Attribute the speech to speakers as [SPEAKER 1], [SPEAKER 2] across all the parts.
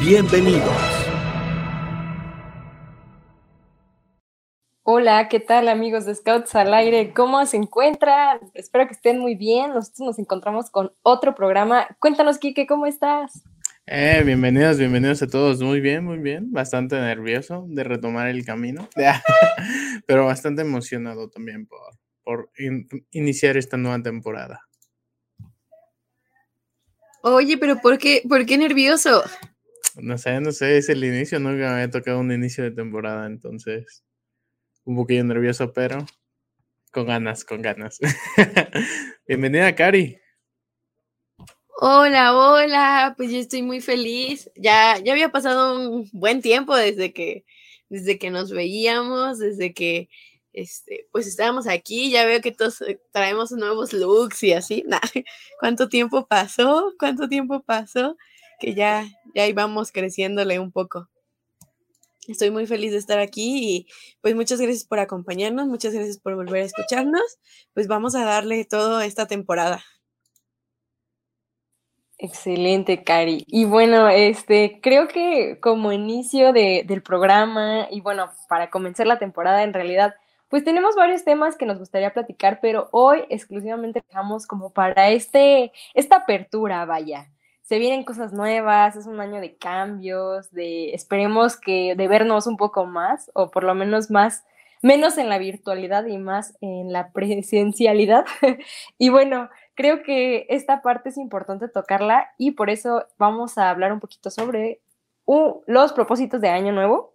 [SPEAKER 1] Bienvenidos.
[SPEAKER 2] Hola, ¿qué tal amigos de Scouts al aire? ¿Cómo se encuentran? Espero que estén muy bien. Nosotros nos encontramos con otro programa. Cuéntanos, Kike, ¿cómo estás?
[SPEAKER 3] Eh, bienvenidos, bienvenidos a todos. Muy bien, muy bien. Bastante nervioso de retomar el camino, pero bastante emocionado también por, por iniciar esta nueva temporada.
[SPEAKER 4] Oye, pero ¿por qué, por qué nervioso?
[SPEAKER 3] No sé, no sé, es el inicio, nunca me había tocado un inicio de temporada, entonces un poquillo nervioso, pero con ganas, con ganas. Bienvenida, Cari.
[SPEAKER 4] Hola, hola, pues yo estoy muy feliz. Ya, ya había pasado un buen tiempo desde que, desde que nos veíamos, desde que este, pues estábamos aquí, ya veo que todos eh, traemos nuevos looks y así. ¿Cuánto tiempo pasó? ¿Cuánto tiempo pasó? Que ya, ya íbamos creciéndole un poco. Estoy muy feliz de estar aquí y pues muchas gracias por acompañarnos, muchas gracias por volver a escucharnos. Pues vamos a darle todo esta temporada.
[SPEAKER 2] Excelente, Cari. Y bueno, este, creo que como inicio de, del programa y bueno, para comenzar la temporada en realidad, pues tenemos varios temas que nos gustaría platicar, pero hoy exclusivamente dejamos como para este, esta apertura, vaya se vienen cosas nuevas, es un año de cambios, de esperemos que de vernos un poco más, o por lo menos más, menos en la virtualidad y más en la presencialidad. y bueno, creo que esta parte es importante tocarla y por eso vamos a hablar un poquito sobre los propósitos de año nuevo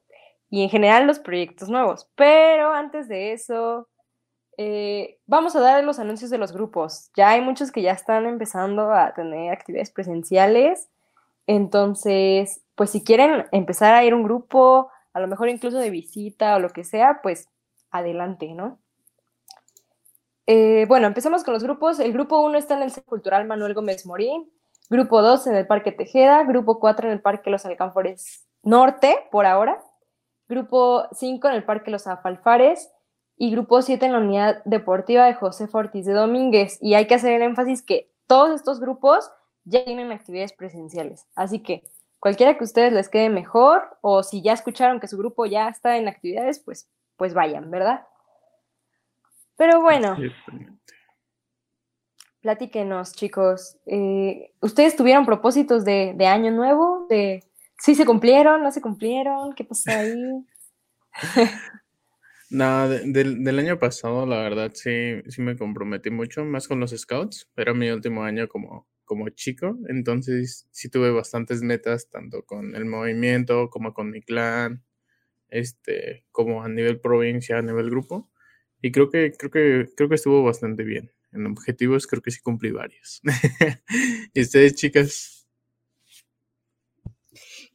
[SPEAKER 2] y en general los proyectos nuevos. Pero antes de eso, eh, vamos a dar los anuncios de los grupos. Ya hay muchos que ya están empezando a tener actividades presenciales. Entonces, pues si quieren empezar a ir a un grupo, a lo mejor incluso de visita o lo que sea, pues adelante, ¿no? Eh, bueno, empezamos con los grupos. El grupo 1 está en el Centro Cultural Manuel Gómez Morín. Grupo 2 en el Parque Tejeda. Grupo 4 en el Parque Los Alcanfores Norte, por ahora. Grupo 5 en el Parque Los Afalfares y grupo 7 en la unidad deportiva de José Ortiz de Domínguez. Y hay que hacer el énfasis que todos estos grupos ya tienen actividades presenciales. Así que cualquiera que a ustedes les quede mejor o si ya escucharon que su grupo ya está en actividades, pues, pues vayan, ¿verdad? Pero bueno, platíquenos, chicos. Eh, ¿Ustedes tuvieron propósitos de, de año nuevo? De, ¿Sí se cumplieron? ¿No se cumplieron? ¿Qué pasó ahí?
[SPEAKER 3] No, del, año pasado, la verdad, sí, sí me comprometí mucho, más con los scouts. Era mi último año como, como chico, entonces sí tuve bastantes metas, tanto con el movimiento como con mi clan, este, como a nivel provincia, a nivel grupo. Y creo que, creo que, creo que estuvo bastante bien. En objetivos creo que sí cumplí varios. ¿Y ustedes, chicas?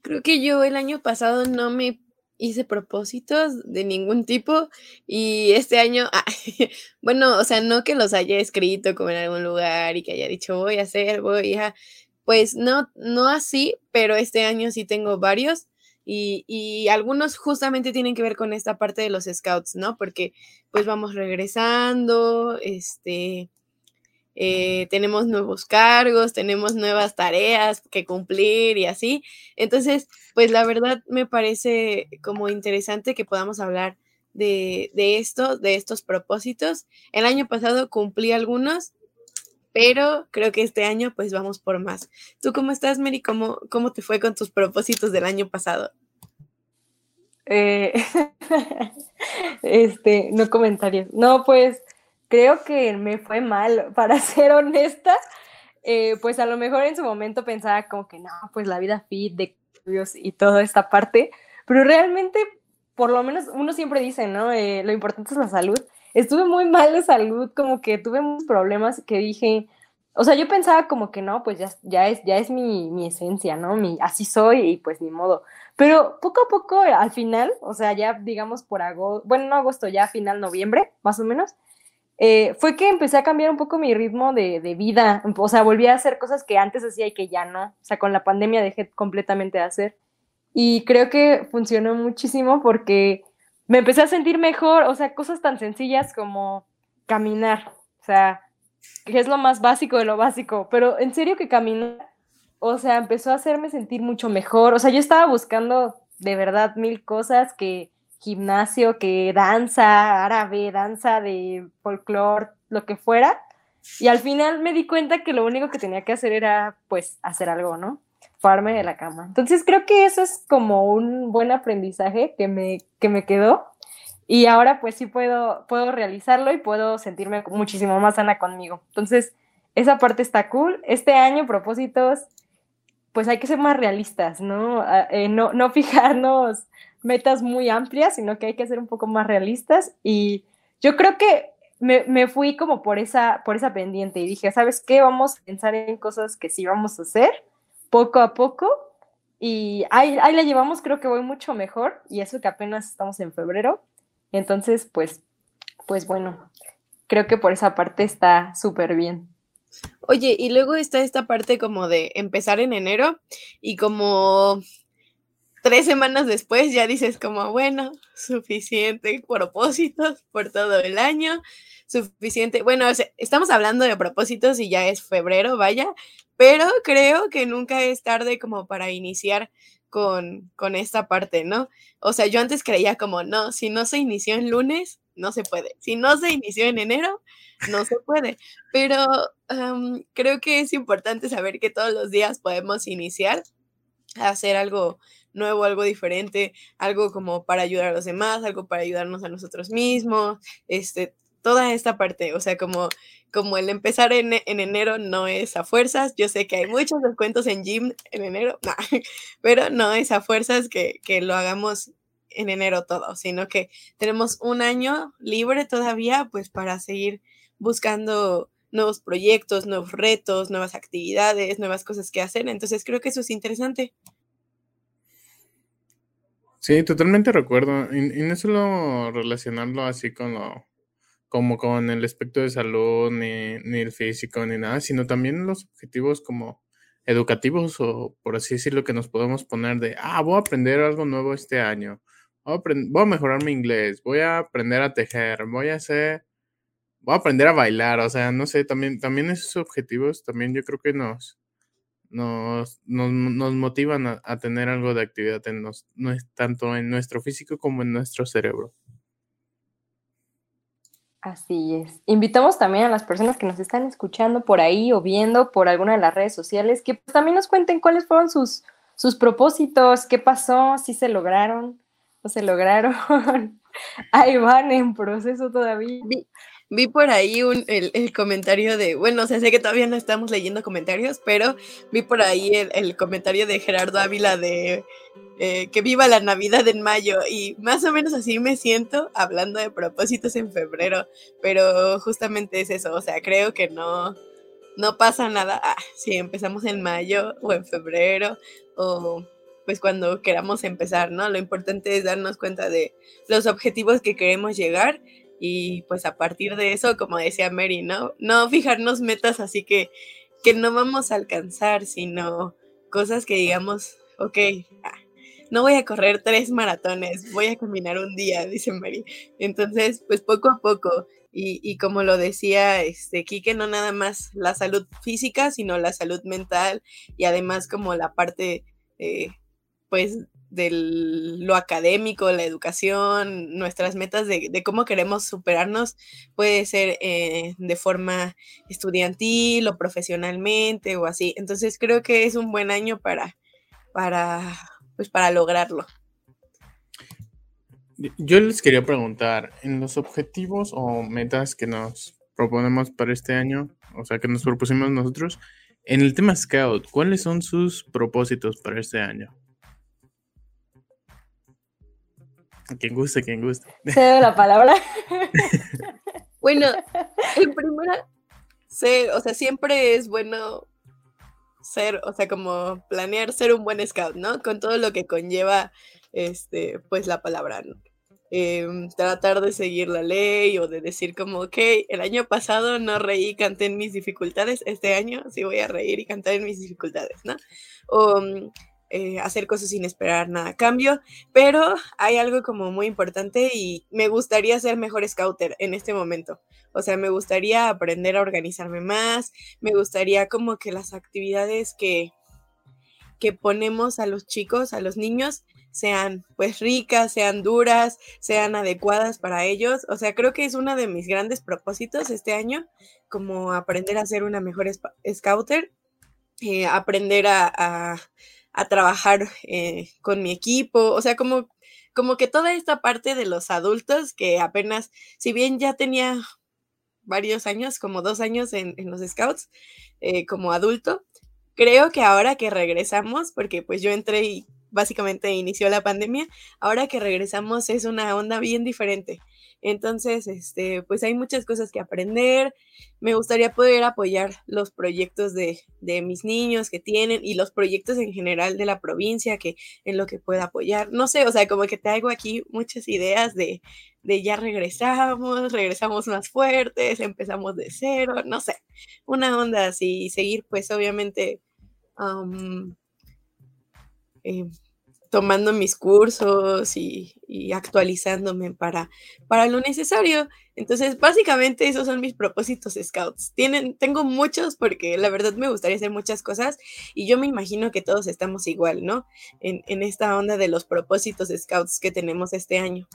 [SPEAKER 4] Creo que yo el año pasado no me hice propósitos de ningún tipo y este año, ah, bueno, o sea, no que los haya escrito como en algún lugar y que haya dicho voy a hacer, voy a, pues no, no así, pero este año sí tengo varios y, y algunos justamente tienen que ver con esta parte de los scouts, ¿no? Porque pues vamos regresando, este, eh, tenemos nuevos cargos, tenemos nuevas tareas que cumplir y así. Entonces, pues la verdad me parece como interesante que podamos hablar de, esto, de estos propósitos. El año pasado cumplí algunos, pero creo que este año pues vamos por más. ¿Tú cómo estás, Mary? ¿Cómo, cómo te fue con tus propósitos del año pasado?
[SPEAKER 2] Eh, este, no comentarios. No, pues creo que me fue mal, para ser honesta. Eh, pues a lo mejor en su momento pensaba como que no, pues la vida fit de cambios y toda esta parte, pero realmente, por lo menos uno siempre dice, ¿no? Eh, lo importante es la salud. Estuve muy mal de salud, como que tuve muchos problemas que dije, o sea, yo pensaba como que no, pues ya, ya es, ya es mi, mi esencia, ¿no? Mi, así soy y pues ni modo. Pero poco a poco, al final, o sea, ya digamos por agosto, bueno, no agosto, ya final noviembre, más o menos, eh, fue que empecé a cambiar un poco mi ritmo de, de, vida. O sea, volví a hacer cosas que antes hacía y que ya no. O sea, con la pandemia dejé completamente de hacer. Y creo que funcionó muchísimo porque me empecé a sentir mejor. O sea, cosas tan sencillas como caminar. O sea, que es lo más básico de lo básico. Pero en serio que caminar, o sea, empezó a hacerme sentir mucho mejor. O sea, yo estaba buscando de verdad mil cosas que gimnasio, que danza árabe, danza de folclore, lo que fuera. Y al final me di cuenta que lo único que tenía que hacer era, pues, hacer algo, ¿no? Pararme de la cama. Entonces creo que eso es como un buen aprendizaje que me, que me quedó. Y ahora pues sí puedo, puedo realizarlo y puedo sentirme muchísimo más sana conmigo. Entonces, esa parte está cool. Este año, propósitos, pues hay que ser más realistas, ¿no? Ah, eh, no, no fijarnos metas muy amplias, sino que hay que ser un poco más realistas. Y yo creo que me, me, fui como por esa, por esa pendiente y dije, ¿sabes qué? Vamos a pensar en cosas que sí vamos a hacer poco a poco. Y ahí, ahí la llevamos, creo que voy mucho mejor. Y eso que apenas estamos en febrero. Entonces, pues, pues bueno, creo que por esa parte está súper bien.
[SPEAKER 4] Oye, y luego está esta parte como de empezar en enero y como tres semanas después ya dices como, bueno, suficiente propósitos por todo el año, suficiente, bueno, estamos hablando de propósitos y ya es febrero, vaya, pero creo que nunca es tarde como para iniciar con, con esta parte, ¿no? O sea, yo antes creía como, no, si no se inició en lunes, no se puede. Si no se inició en enero, no se puede. Pero creo que es importante saber que todos los días podemos iniciar a hacer algo nuevo, algo diferente, algo como para ayudar a los demás, algo para ayudarnos a nosotros mismos, este, toda esta parte, o sea, como, como el empezar en, enero no es a fuerzas, yo sé que hay muchos descuentos en gym en enero, pero no es a fuerzas que, que lo hagamos en enero todo, sino que tenemos un año libre todavía, pues para seguir buscando nuevos proyectos, nuevos retos, nuevas actividades, nuevas cosas que hacer. Entonces creo que eso es interesante.
[SPEAKER 3] Sí, totalmente recuerdo. Y, no solo relacionarlo así con lo, como con el aspecto de salud, ni, ni el físico, ni nada, sino también los objetivos como educativos o por así decirlo que nos podemos poner de, ah, voy a aprender algo nuevo este año, voy a, voy a mejorar mi inglés, voy a aprender a tejer, voy a hacer, voy a aprender a bailar, o sea, no sé, también, también esos objetivos también yo creo que nos, nos, nos, motivan a, tener algo de actividad en nos, no es tanto en nuestro físico como en nuestro cerebro.
[SPEAKER 2] Así es. Invitamos también a las personas que nos están escuchando por ahí o viendo por alguna de las redes sociales que pues, también nos cuenten cuáles fueron sus, sus propósitos, qué pasó, si se lograron o se lograron. ahí van en proceso todavía.
[SPEAKER 4] Vi por ahí un, el, comentario de, bueno, o sé que todavía no estamos leyendo comentarios, pero vi por ahí el, comentario de Gerardo Ávila de eh, que viva la Navidad en mayo y más o menos así me siento hablando de propósitos en febrero, pero justamente es eso, o sea, creo que no, no pasa nada ah, si empezamos en mayo o en febrero o pues cuando queramos empezar, ¿no? Lo importante es darnos cuenta de los objetivos que queremos llegar y pues a partir de eso, como decía Mary, ¿no? No fijarnos metas así que, que no vamos a alcanzar, sino cosas que digamos, ok, ah, no voy a correr tres maratones, voy a caminar un día, dice Mary. Entonces, pues poco a poco, y, y, como lo decía este Quique, no nada más la salud física, sino la salud mental y además como la parte, eh, pues, de lo académico, la educación, nuestras metas de, cómo queremos superarnos, puede ser eh, de forma estudiantil o profesionalmente o así. Entonces creo que es un buen año para, para, pues para lograrlo.
[SPEAKER 3] Yo les quería preguntar, en los objetivos o metas que nos proponemos para este año, o sea, que nos propusimos nosotros, en el tema Scout, ¿cuáles son sus propósitos para este año? Quien guste, quien guste.
[SPEAKER 2] Cedo la palabra.
[SPEAKER 4] bueno, en primera, ser, o sea, siempre es bueno ser, o sea, como planear ser un buen scout, ¿no? Con todo lo que conlleva, este, pues la palabra, ¿no? Em, tratar de seguir la ley o de decir como, ok, el año pasado no reí y canté en mis dificultades, este año sí voy a reír y cantar en mis dificultades, ¿no? O eh, hacer cosas sin esperar nada cambio, pero hay algo como muy importante y me gustaría ser mejor scouter en este momento. O sea, me gustaría aprender a organizarme más, me gustaría como que las actividades que, que ponemos a los chicos, a los niños, sean pues ricas, sean duras, sean adecuadas para ellos. O sea, creo que es uno de mis grandes propósitos este año, como aprender a ser una mejor scouter, eh, aprender a, trabajar eh, con mi equipo, o sea, como, como que toda esta parte de los adultos que apenas, si bien ya tenía varios años, como dos años en, los scouts, eh, como adulto, creo que ahora que regresamos, porque pues yo entré y básicamente inició la pandemia, ahora que regresamos es una onda bien diferente. Entonces, este, pues hay muchas cosas que aprender. Me gustaría poder apoyar los proyectos de, de, mis niños que tienen y los proyectos en general de la provincia que en lo que pueda apoyar. No sé, o sea, como que traigo aquí muchas ideas de, de ya regresamos, regresamos más fuertes, empezamos de cero, no sé, una onda así, seguir pues obviamente eh, tomando mis cursos y, actualizándome para, para lo necesario. Entonces, básicamente esos son mis propósitos scouts. Tienen, tengo muchos porque la verdad me gustaría hacer muchas cosas y yo me imagino que todos estamos igual, ¿no? En, en esta onda de los propósitos scouts que tenemos este año.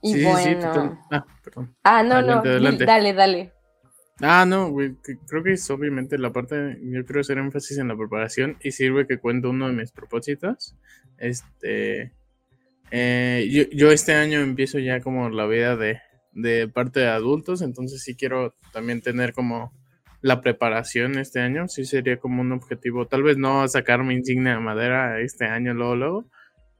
[SPEAKER 2] Y bueno. ah, perdón. Ah, no, no, dale, dale.
[SPEAKER 3] Ah, no, güey, creo que es obviamente la parte, yo quiero hacer énfasis en la preparación y sirve que cuento uno de mis propósitos. Este, eh, yo, yo, este año empiezo ya como la vida de, de parte de adultos, entonces sí quiero también tener como la preparación este año, sí sería como un objetivo, tal vez no sacar mi insignia de madera este año luego, luego,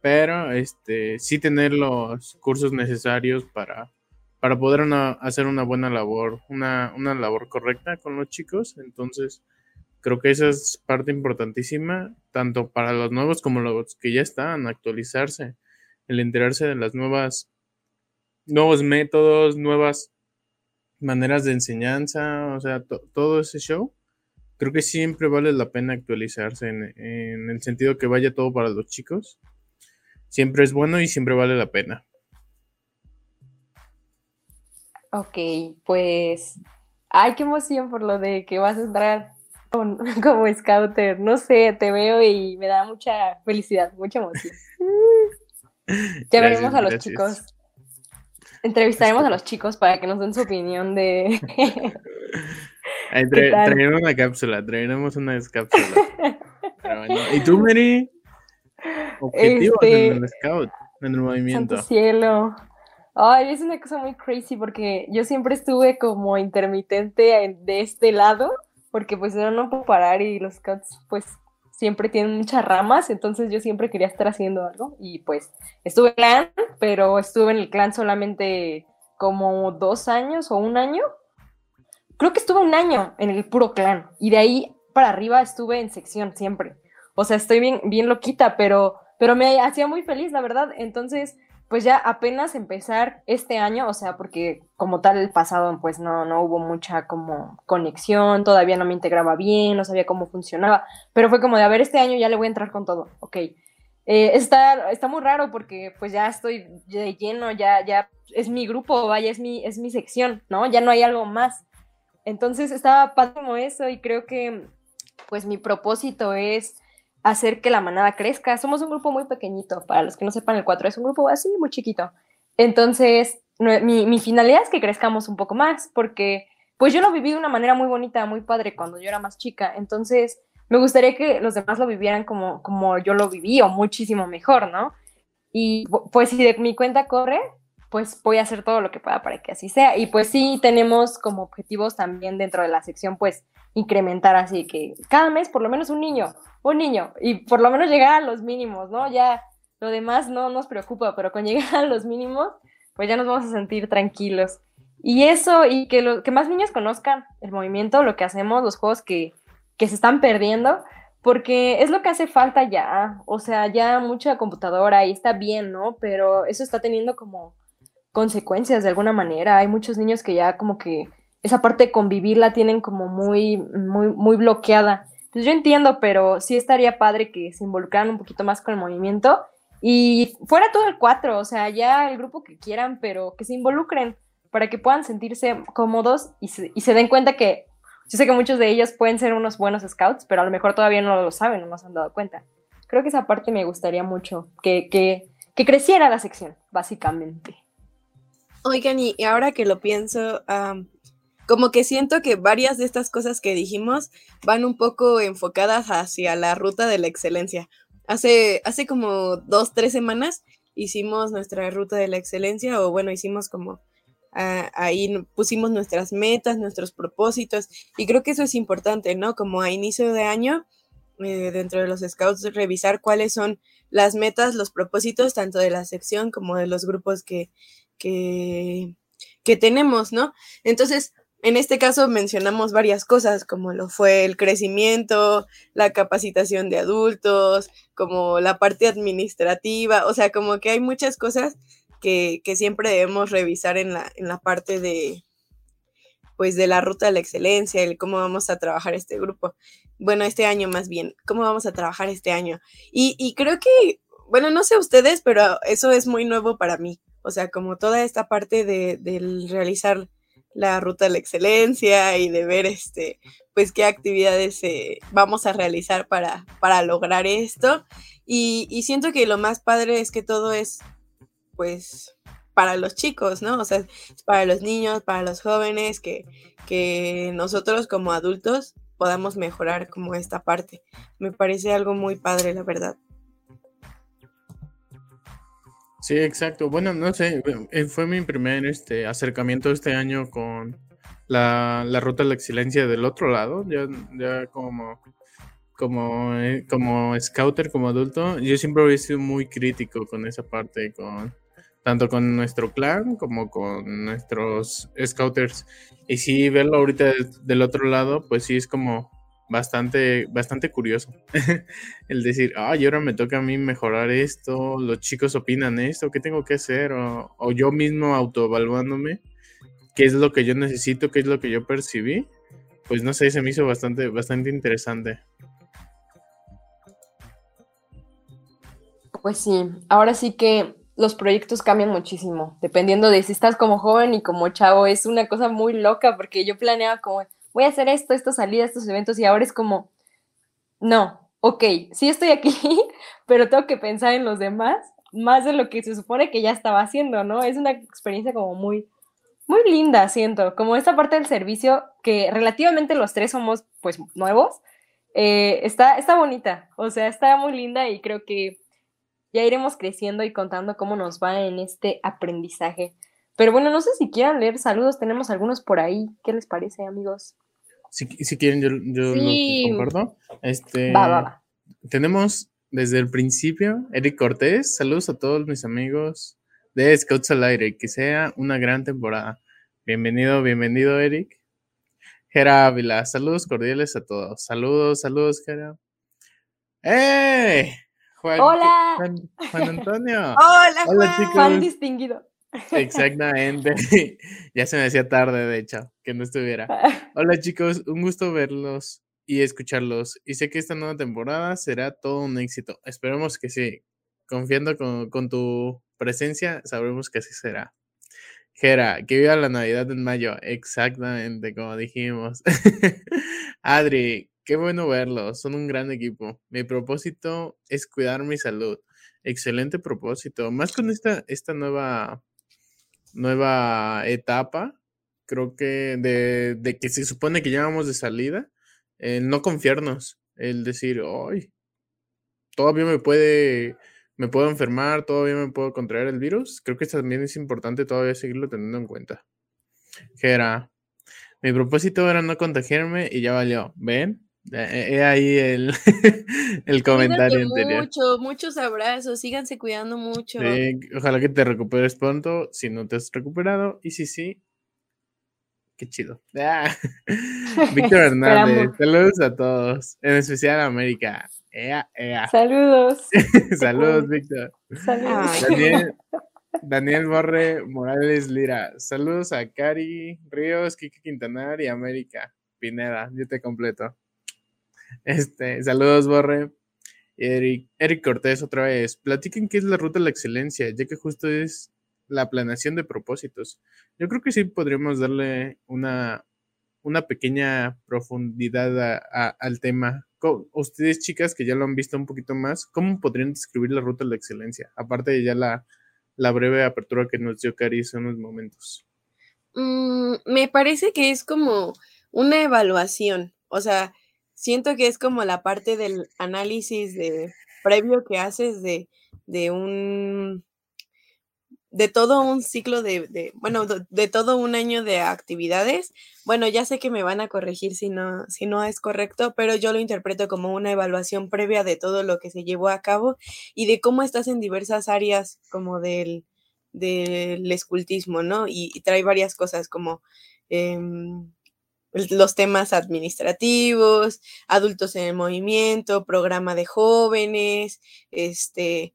[SPEAKER 3] pero este, sí tener los cursos necesarios para para poder hacer una buena labor, una, labor correcta con los chicos. Entonces, creo que esa es parte importantísima, tanto para los nuevos como los que ya están, actualizarse, el enterarse de las nuevas, nuevos métodos, nuevas maneras de enseñanza, o sea, todo ese show. Creo que siempre vale la pena actualizarse en, en el sentido que vaya todo para los chicos. Siempre es bueno y siempre vale la pena.
[SPEAKER 2] Ok, pues, ay, qué emoción por lo de que vas a entrar como scouter. No sé, te veo y me da mucha felicidad, mucha emoción. ya veremos a los chicos. Entrevistaremos a los chicos para que nos den su opinión de...
[SPEAKER 3] traeremos una cápsula, traeremos una cápsula. ¿Y tú, Mary? Objetivos en el este, scout, en el movimiento.
[SPEAKER 2] Santo cielo. Ay, es una cosa muy crazy porque yo siempre estuve como intermitente de este lado, porque pues no, no puedo parar y los scouts pues siempre tienen muchas ramas, entonces yo siempre quería estar haciendo algo y pues estuve en el clan, pero estuve en el clan solamente como dos años o un año. Creo que estuve un año en el puro clan y de ahí para arriba estuve en sección siempre. O sea, estoy bien, bien loquita, pero, pero me hacía muy feliz, la verdad. Entonces, pues ya apenas empezar este año, o sea, porque como tal el pasado pues no, no hubo mucha como conexión, todavía no me integraba bien, no sabía cómo funcionaba, pero fue como de, a ver, este año ya le voy a entrar con todo, ok. Eh, está, está muy raro porque pues ya estoy de lleno, ya, ya es mi grupo, vaya, es mi, es mi sección, ¿no? Ya no hay algo más. Entonces estaba como eso y creo que pues mi propósito es hacer que la manada crezca. Somos un grupo muy pequeñito, para los que no sepan, el 4 es un grupo así, muy chiquito. Entonces, mi, mi, finalidad es que crezcamos un poco más, porque pues yo lo viví de una manera muy bonita, muy padre cuando yo era más chica. Entonces, me gustaría que los demás lo vivieran como, como yo lo viví o muchísimo mejor, ¿no? Y pues si de mi cuenta corre, pues voy a hacer todo lo que pueda para que así sea. Y pues sí, tenemos como objetivos también dentro de la sección, pues incrementar así que cada mes por lo menos un niño un niño y por lo menos llegar a los mínimos, ¿no? Ya lo demás no nos preocupa, pero con llegar a los mínimos, pues ya nos vamos a sentir tranquilos. Y eso, y que, lo, que más niños conozcan el movimiento, lo que hacemos, los juegos que, que se están perdiendo, porque es lo que hace falta ya, o sea, ya mucha computadora y está bien, ¿no? Pero eso está teniendo como consecuencias de alguna manera. Hay muchos niños que ya como que esa parte de convivir la tienen como muy, muy, muy bloqueada. Pues yo entiendo, pero sí estaría padre que se involucraran un poquito más con el movimiento y fuera todo el cuatro, o sea, ya el grupo que quieran, pero que se involucren para que puedan sentirse cómodos y se, den cuenta que yo sé que muchos de ellos pueden ser unos buenos scouts, pero a lo mejor todavía no lo saben, no nos han dado cuenta. Creo que esa parte me gustaría mucho, que, que creciera la sección, básicamente.
[SPEAKER 4] Oigan, y ahora que lo pienso, como que siento que varias de estas cosas que dijimos van un poco enfocadas hacia la ruta de la excelencia. Hace, hace como dos, tres semanas hicimos nuestra ruta de la excelencia, o bueno, hicimos como ahí pusimos nuestras metas, nuestros propósitos, y creo que eso es importante, ¿no? Como a inicio de año, eh, dentro de los scouts, revisar cuáles son las metas, los propósitos, tanto de la sección como de los grupos que, que, que tenemos, ¿no? Entonces, en este caso mencionamos varias cosas, como lo fue el crecimiento, la capacitación de adultos, como la parte administrativa, o sea, como que hay muchas cosas que, siempre debemos revisar en la, en la parte de, pues, de la ruta de la excelencia, el cómo vamos a trabajar este grupo. Bueno, este año más bien, cómo vamos a trabajar este año. Y, y creo que, bueno, no sé ustedes, pero eso es muy nuevo para mí. O sea, como toda esta parte de, realizar la ruta de la excelencia y de ver este pues qué actividades eh, vamos a realizar para, para lograr esto y, y, siento que lo más padre es que todo es pues para los chicos, ¿no? O sea, para los niños, para los jóvenes, que, que nosotros como adultos podamos mejorar como esta parte. Me parece algo muy padre, la verdad.
[SPEAKER 3] Sí, exacto. Bueno, no sé, eh, fue mi primer este, acercamiento este año con la, ruta de la excelencia del otro lado, ya, como como, eh, como scouter, como adulto, yo siempre había sido muy crítico con esa parte, con tanto con nuestro clan como con nuestros scouters. Y sí, verlo ahorita del otro lado, pues sí es como bastante, bastante curioso. el decir, ay, ahora me toca a mí mejorar esto, los chicos opinan esto, ¿qué tengo que hacer? O, o yo mismo autoevaluándome, qué es lo que yo necesito, qué es lo que yo percibí. Pues no sé, se me hizo bastante, bastante interesante.
[SPEAKER 2] Pues sí, ahora sí que los proyectos cambian muchísimo, dependiendo de si estás como joven y como chavo. Es una cosa muy loca porque yo planeaba como, voy a hacer esto, esto salida, estos eventos y ahora es como, no, ok, sí estoy aquí, pero tengo que pensar en los demás más de lo que se supone que ya estaba haciendo, ¿no? Es una experiencia como muy, muy linda, siento, como esta parte del servicio que relativamente los tres somos pues nuevos, eh, está, está bonita, o sea, está muy linda y creo que ya iremos creciendo y contando cómo nos va en este aprendizaje. Pero bueno, no sé si quieran leer saludos, tenemos algunos por ahí. ¿Qué les parece, amigos?
[SPEAKER 3] Si, quieren, yo, yo los comparto. Este, va, va, va. Tenemos desde el principio Eric Cortés. Saludos a todos mis amigos de Scouts al Aire. Que sea una gran temporada. Bienvenido, bienvenido, Eric. Gera Ávila, saludos cordiales a todos. Saludos, saludos, Gera. ¡Eh!
[SPEAKER 2] Hola.
[SPEAKER 3] Juan, Antonio.
[SPEAKER 4] Hola, Hola
[SPEAKER 2] chicos. Juan distinguido.
[SPEAKER 3] Exactamente. ya se me hacía tarde, de hecho, que no estuviera. Hola chicos, un gusto verlos y escucharlos. Y sé que esta nueva temporada será todo un éxito. Esperemos que sí. Confiando con, con tu presencia, sabremos que así será. Gera, que viva la Navidad en mayo. Exactamente, como dijimos. Adri, Qué bueno verlos, son un gran equipo. Mi propósito es cuidar mi salud. Excelente propósito. Más con esta, esta nueva, nueva etapa, creo que de, que se supone que ya vamos de salida, no confiarnos, el decir, hoy todavía me puede, me puedo enfermar, todavía me puedo contraer el virus. Creo que también es importante todavía seguirlo teniendo en cuenta. Gera, mi propósito era no contagiarme y ya valió. ¿Ven? He ahí el, el comentario anterior.
[SPEAKER 4] Mucho, muchos abrazos, síganse cuidando mucho.
[SPEAKER 3] ojalá que te recuperes pronto, si no te has recuperado, y si sí, qué chido. Ah. Víctor Hernández, saludos a todos, en especial a América. Ea, ea.
[SPEAKER 2] Saludos.
[SPEAKER 3] saludos, Víctor.
[SPEAKER 2] Saludos.
[SPEAKER 3] Daniel, Daniel Borre Morales Lira. Saludos a Cari Ríos, Kiki Quintanar y América Pineda. Yo te completo. Este, saludos, Borre. Eric, Eric Cortés otra vez. Platiquen qué es la ruta de la excelencia, ya que justo es la planeación de propósitos. Yo creo que sí podríamos darle una, una pequeña profundidad al tema. Ustedes, chicas, que ya lo han visto un poquito más, ¿cómo podrían describir la ruta de la excelencia? Aparte de ya la, la breve apertura que nos dio Cari hace unos momentos.
[SPEAKER 4] Mm, me parece que es como una evaluación, o sea, siento que es como la parte del análisis de previo que haces de, de un de todo un ciclo de, bueno, de, todo un año de actividades. Bueno, ya sé que me van a corregir si no, si no es correcto, pero yo lo interpreto como una evaluación previa de todo lo que se llevó a cabo y de cómo estás en diversas áreas como del, del escultismo, ¿no? Y, trae varias cosas como em, los temas administrativos, adultos en el movimiento, programa de jóvenes, este,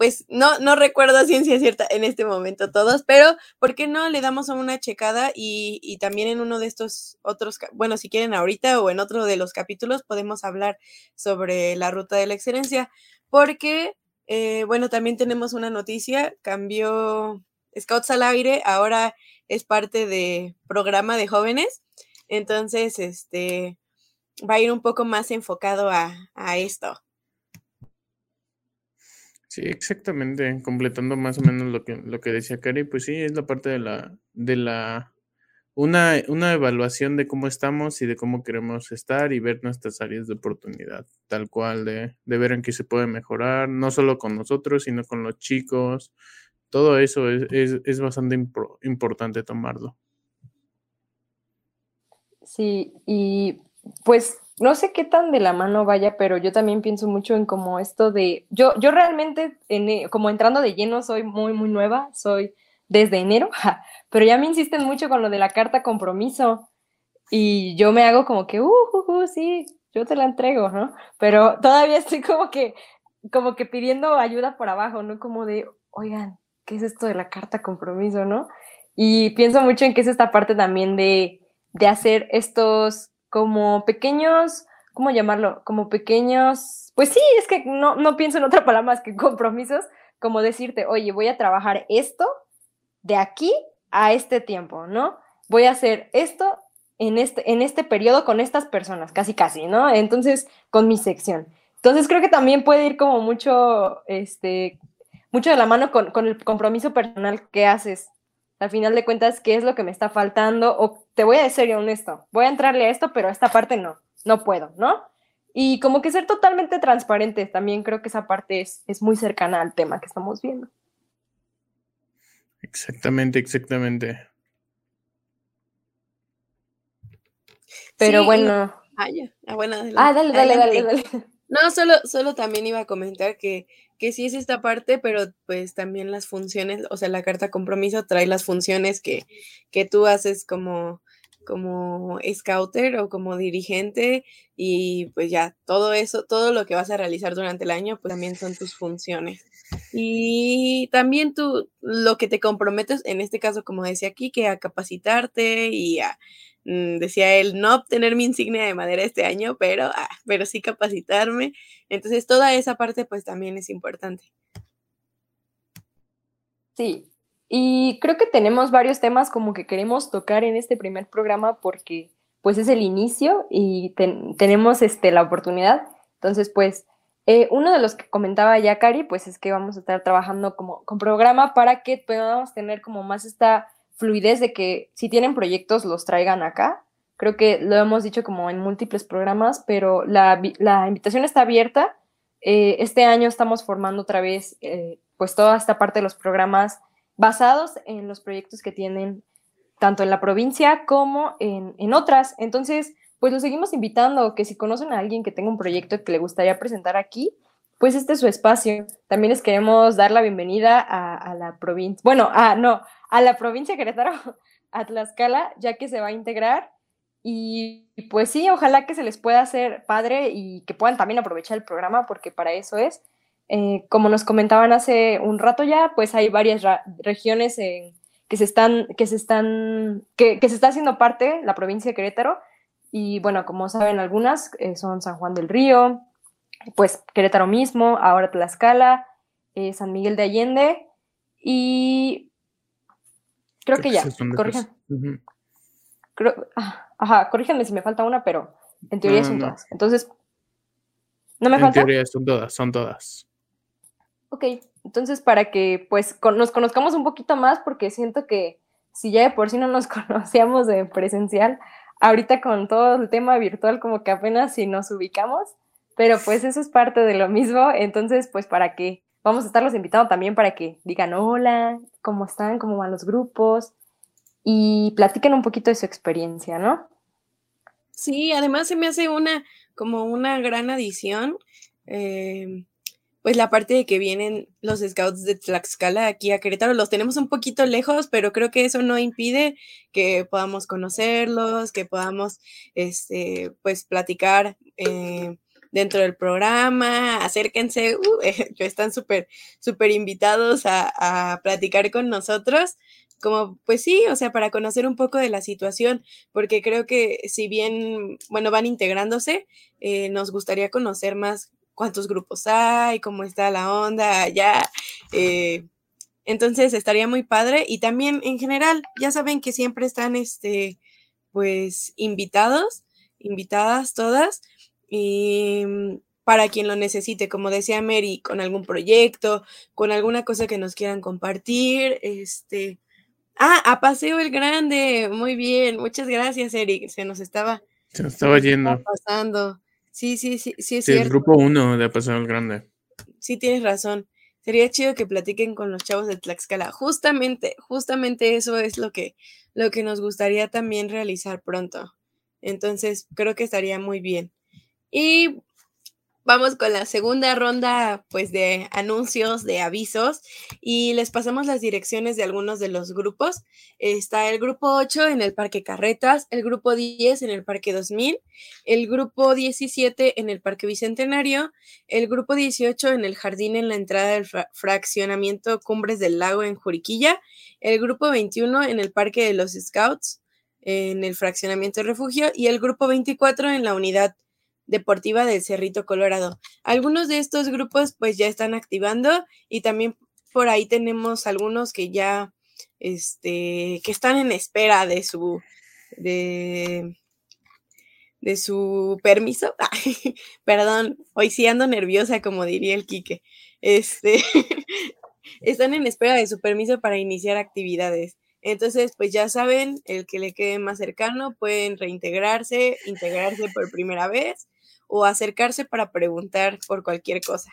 [SPEAKER 4] pues no, no recuerdo ciencia cierta en este momento todos, pero ¿por qué no le damos una checada y, también en uno de estos otros, bueno, si quieren ahorita o en otro de los capítulos podemos hablar sobre la ruta de la excelencia, porque, eh, bueno, también tenemos una noticia, cambió Scouts al aire, ahora es parte de programa de jóvenes, entonces, este, va a ir un poco más enfocado a, a esto.
[SPEAKER 3] Sí, exactamente, completando más o menos lo que, lo que decía Cari, pues sí, es la parte de la, de la, una, una evaluación de cómo estamos y de cómo queremos estar y ver nuestras áreas de oportunidad, tal cual, de, de ver en qué se puede mejorar, no solo con nosotros, sino con los chicos, todo eso es, es, es bastante importante tomarlo.
[SPEAKER 2] Sí, y pues no sé qué tan de la mano vaya, pero yo también pienso mucho en como esto de, yo, yo realmente, en, como entrando de lleno, soy muy, muy nueva, soy desde enero, pero ya me insisten mucho con lo de la carta compromiso y yo me hago como que, uh, uh, uh, sí, yo te la entrego, ¿no? Pero todavía estoy como que, como que pidiendo ayuda por abajo, ¿no? Como de, oigan, ¿qué es esto de la carta compromiso, no? Y pienso mucho en que es esta parte también de, de hacer estos como pequeños, ¿cómo llamarlo? Como pequeños, pues sí, es que no, no pienso en otra palabra más que compromisos, como decirte, oye, voy a trabajar esto de aquí a este tiempo, ¿no? Voy a hacer esto en este, en este periodo con estas personas, casi casi, ¿no? Entonces, con mi sección. Entonces, creo que también puede ir como mucho, este, mucho de la mano con, con el compromiso personal que haces al final de cuentas, qué es lo que me está faltando, te voy a decir honesto, voy a entrarle a esto, pero esta parte no, no puedo, ¿no? Y como que ser totalmente transparente, también creo que esa parte es, es muy cercana al tema que estamos viendo.
[SPEAKER 3] Exactamente, exactamente.
[SPEAKER 2] Pero bueno.
[SPEAKER 4] Ah, ya. Ah, bueno,
[SPEAKER 2] ah, dale, dale, dale, dale.
[SPEAKER 4] No, solo, solo también iba a comentar que que sí es esta parte, pero pues también las funciones, o sea, la carta compromiso trae las funciones que, que tú haces como, como scouter o como dirigente y pues ya todo eso, todo lo que vas a realizar durante el año, pues también son tus funciones. Y también tú, lo que te comprometes, en este caso, como decía aquí, que a capacitarte y a Mm, decía él, no obtener mi insignia de madera este año, pero, ah, pero sí capacitarme. Entonces, toda esa parte pues también es importante.
[SPEAKER 2] Sí, y creo que tenemos varios temas como que queremos tocar en este primer programa porque pues es el inicio y tenemos este, la oportunidad. Entonces, pues, eh, uno de los que comentaba ya Cari, pues es que vamos a estar trabajando como con programa para que podamos tener como más esta fluidez de que si tienen proyectos los traigan acá. Creo que lo hemos dicho como en múltiples programas, pero la, invitación está abierta. Eh, este año estamos formando otra vez eh, pues toda esta parte de los programas basados en los proyectos que tienen tanto en la provincia como en, en otras. Entonces, pues los seguimos invitando, que si conocen a alguien que tenga un proyecto que le gustaría presentar aquí, pues este es su espacio. También les queremos dar la bienvenida a, la provincia, bueno, a, no, a la provincia de Querétaro, a Tlaxcala, ya que se va a integrar. Y pues sí, ojalá que se les pueda hacer padre y que puedan también aprovechar el programa, porque para eso es. Eh, como nos comentaban hace un rato ya, pues hay varias regiones que se están, que se están, que, se está haciendo parte la provincia de Querétaro. Y bueno, como saben algunas, eh, son San Juan del Río, pues Querétaro mismo, ahora Tlaxcala, eh, San Miguel de Allende y creo, que, ya, corrijan. Ah, ajá, corríjanme si me falta una, pero en teoría son todas. Entonces, ¿no me falta?
[SPEAKER 3] En teoría son todas, son todas.
[SPEAKER 2] Ok, entonces para que pues nos conozcamos un poquito más, porque siento que si ya de por sí no nos conocíamos de presencial, ahorita con todo el tema virtual como que apenas si nos ubicamos, pero pues eso es parte de lo mismo, entonces pues para que vamos a estarlos invitando también para que digan hola, cómo están, cómo van los grupos y platiquen un poquito de su experiencia, ¿no?
[SPEAKER 4] Sí, además se me hace una como una gran adición. Eh, pues la parte de que vienen los scouts de Tlaxcala aquí a Querétaro, los tenemos un poquito lejos, pero creo que eso no impide que podamos conocerlos, que podamos, este, pues, platicar eh, dentro del programa, acérquense, uh, están súper, súper invitados a, a platicar con nosotros. Como, pues sí, o sea, para conocer un poco de la situación, porque creo que si bien, bueno, van integrándose, eh, nos gustaría conocer más cuántos grupos hay, cómo está la onda allá. Eh, entonces estaría muy padre y también en general, ya saben que siempre están, este, pues, invitados, invitadas todas y mm, para quien lo necesite, como decía Mary, con algún proyecto, con alguna cosa que nos quieran compartir, este, ah, a Paseo el Grande, muy bien, muchas gracias, Eric, se nos estaba,
[SPEAKER 3] se nos estaba yendo.
[SPEAKER 4] pasando. Sí, sí, sí, sí es
[SPEAKER 3] sí, El grupo 1 de Paseo el Grande.
[SPEAKER 4] Sí, tienes razón. Sería chido que platiquen con los chavos de Tlaxcala. Justamente, justamente eso es lo que, lo que nos gustaría también realizar pronto. Entonces, creo que estaría muy bien. Y vamos con la segunda ronda pues de anuncios, de avisos y les pasamos las direcciones de algunos de los grupos. Está el grupo 8 en el Parque Carretas, el grupo 10 en el Parque 2000, el grupo 17 en el Parque Bicentenario, el grupo 18 en el Jardín en la entrada del fraccionamiento Cumbres del Lago en Juriquilla, el grupo 21 en el Parque de los Scouts en el fraccionamiento Refugio y el grupo 24 en la unidad Deportiva del Cerrito Colorado. Algunos de estos grupos pues ya están activando y también por ahí tenemos algunos que ya este que están en espera de su de, de su permiso. perdón, hoy sí ando nerviosa como diría el Quique. Este están en espera de su permiso para iniciar actividades. Entonces, pues ya saben, el que le quede más cercano pueden reintegrarse, integrarse por primera vez o acercarse para preguntar por cualquier cosa.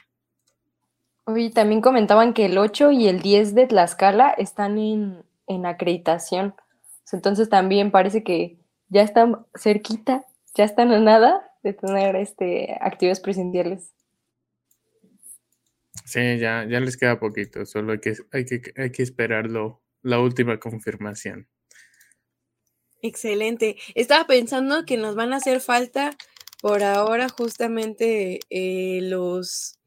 [SPEAKER 2] Oye, también comentaban que el 8 y el 10 de Tlaxcala están en, acreditación. Entonces también parece que ya están cerquita, ya están a nada de tener este, actividades presenciales.
[SPEAKER 3] Sí, ya, ya les queda poquito, solo hay que, hay que, hay que esperarlo, la última confirmación.
[SPEAKER 4] Excelente. Estaba pensando que nos van a hacer falta por ahora justamente eh, los,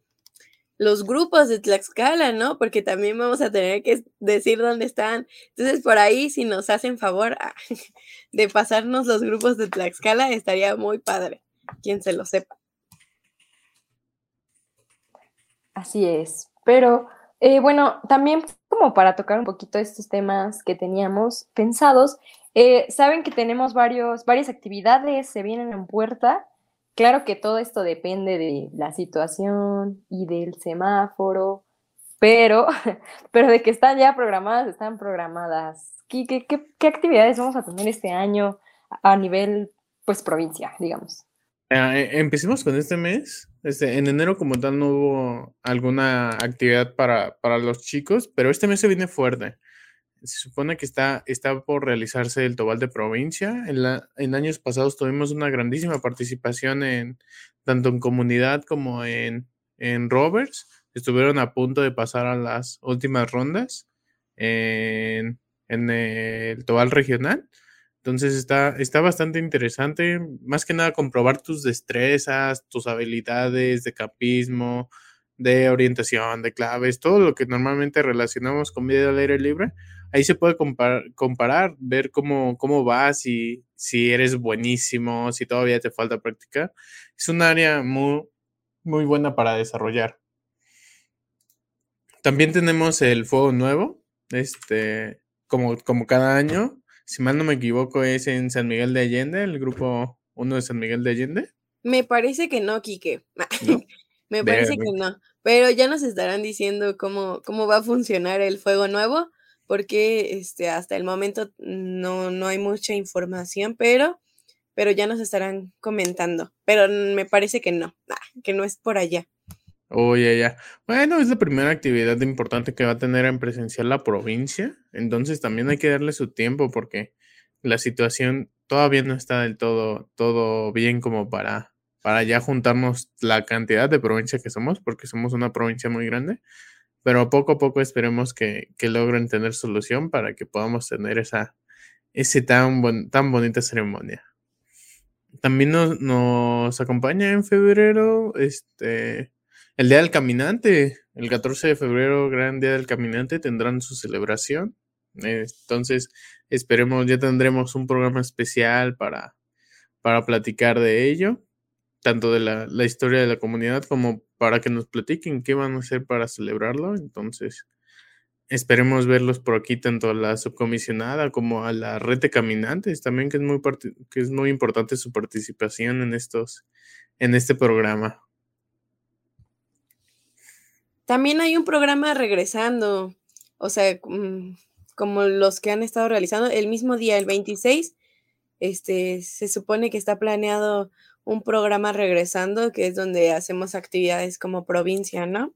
[SPEAKER 4] los grupos de Tlaxcala, ¿no? Porque también vamos a tener que decir dónde están. Entonces, por ahí, si nos hacen favor ah, de pasarnos los grupos de Tlaxcala, estaría muy padre, quien se lo sepa.
[SPEAKER 2] Así es, pero eh, bueno, también como para tocar un poquito estos temas que teníamos pensados, eh, saben que tenemos varios, varias actividades, se vienen en puerta. Claro que todo esto depende de la situación y del semáforo, pero, pero de que están ya programadas, están programadas. ¿Qué, qué, actividades vamos a tener este año a nivel, pues, provincia, digamos?
[SPEAKER 3] Ah, eh, empecemos con este mes. Este, en enero como tal no hubo alguna actividad para, para los chicos, pero este mes se viene fuerte se supone que está, está por realizarse el Tobal de Provincia. En, la, en años pasados tuvimos una grandísima participación en tanto en comunidad como en, en rovers. Estuvieron a punto de pasar a las últimas rondas. En, en el Tobal Regional. Entonces está, está bastante interesante, más que nada comprobar tus destrezas, tus habilidades de capismo, de orientación, de claves, todo lo que normalmente relacionamos con vida al aire libre. Ahí se puede comparar, ver cómo, cómo vas, y si eres buenísimo, si todavía te falta practicar. Es un área muy, muy buena para desarrollar. También tenemos el fuego nuevo, este, como, como cada año, si mal no me equivoco, es en San Miguel de Allende, el grupo uno de San Miguel de Allende.
[SPEAKER 4] Me parece que no, Quique. me parece que no. Pero ya nos estarán diciendo cómo, cómo va a funcionar el fuego nuevo, porque este, hasta el momento no, no hay mucha información, pero, pero ya nos estarán comentando. Pero me parece que no, que no es por allá.
[SPEAKER 3] Oh, ya. Bueno, es la primera actividad importante que va a tener en presencial la provincia, entonces también hay que darle su tiempo porque la situación todavía no está del todo, todo bien como para, para ya juntarnos la cantidad de provincia que somos, porque somos una provincia muy grande, pero poco a poco esperemos que, que logren tener solución para que podamos tener esa, ese tan, tan bonita ceremonia. También nos, nos acompaña en febrero, este el Día del Caminante, el 14 de febrero, Gran Día del Caminante, tendrán su celebración. Entonces, esperemos, ya tendremos un programa especial para, para platicar de ello, tanto de la, la, historia de la comunidad como para que nos platiquen qué van a hacer para celebrarlo. Entonces, esperemos verlos por aquí, tanto a la subcomisionada como a la red de caminantes, también que es muy, que es muy importante su participación en, estos, en este programa.
[SPEAKER 4] También hay un programa regresando, o sea, mm, como los que han estado realizando el mismo día, el 26, este, se supone que está planeado un programa regresando, que es donde hacemos actividades como provincia, ¿no?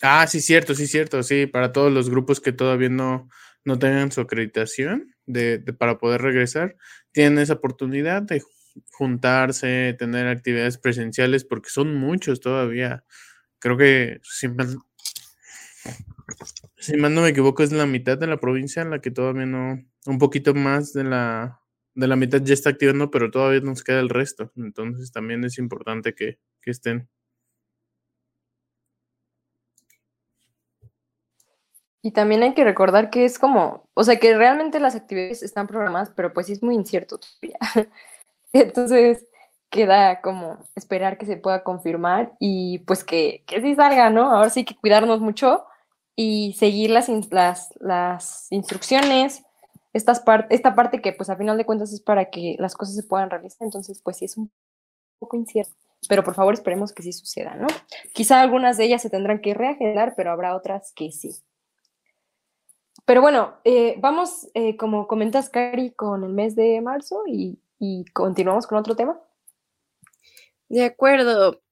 [SPEAKER 3] Ah, sí, cierto, sí, cierto, sí, para todos los grupos que todavía no, no tengan su acreditación de, para poder regresar, tienen esa oportunidad de juntarse, tener actividades presenciales, porque son muchos todavía. Creo que, si mal, si no me equivoco, es la mitad de la provincia en la que todavía no, un poquito más de la, de la mitad ya está activando, pero todavía nos queda el resto. Entonces también es importante que, que estén.
[SPEAKER 2] Y también hay que recordar que es como, o sea, que realmente las actividades están programadas, pero pues es muy incierto todavía. Entonces queda como esperar que se pueda confirmar y pues que, que sí salga, ¿no? Ahora sí que cuidarnos mucho y seguir las, las, las instrucciones, esta parte que pues a final de cuentas es para que las cosas se puedan realizar, entonces pues sí es un poco incierto, pero por favor esperemos que sí suceda, ¿no? Quizá algunas de ellas se tendrán que reagendar, pero habrá otras que sí. Pero bueno, eh, vamos, eh, como comentas, Cari, con el mes de marzo y y continuamos con otro tema.
[SPEAKER 4] De acuerdo.